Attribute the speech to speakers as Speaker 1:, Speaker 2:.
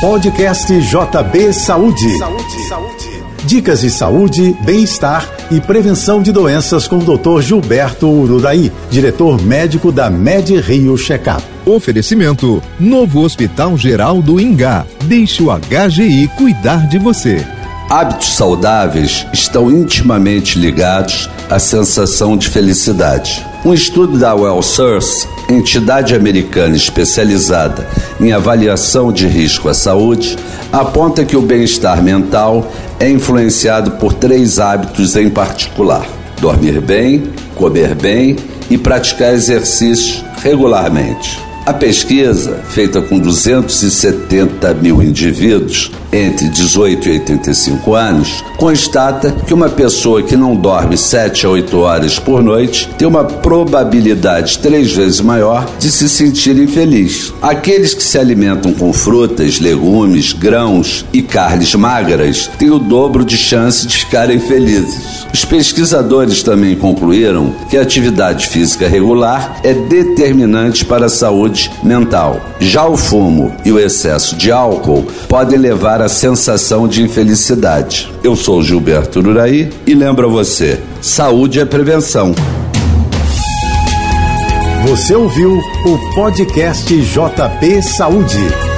Speaker 1: Podcast JB Saúde. Saúde, saúde. Dicas de saúde, bem-estar e prevenção de doenças com o Dr. Gilberto Ururaí, diretor médico da Med Rio Checkup.
Speaker 2: Oferecimento: Novo Hospital Geral do Ingá. Deixe o HGI cuidar de você.
Speaker 3: Hábitos saudáveis estão intimamente ligados à sensação de felicidade. Um estudo da WellSource, entidade americana especializada em avaliação de risco à saúde, aponta que o bem-estar mental é influenciado por três hábitos em particular: dormir bem, comer bem e praticar exercícios regularmente. A pesquisa, feita com 270 mil indivíduos entre 18 e 85 anos, constata que uma pessoa que não dorme 7 a 8 horas por noite tem uma probabilidade três vezes maior de se sentir infeliz. Aqueles que se alimentam com frutas, legumes, grãos e carnes magras têm o dobro de chance de ficarem felizes. Os pesquisadores também concluíram que a atividade física regular é determinante para a saúde mental. Já o fumo e o excesso de álcool podem levar à sensação de infelicidade. Eu sou Gilberto Uraí e lembro a você: saúde é prevenção.
Speaker 1: Você ouviu o podcast JP Saúde.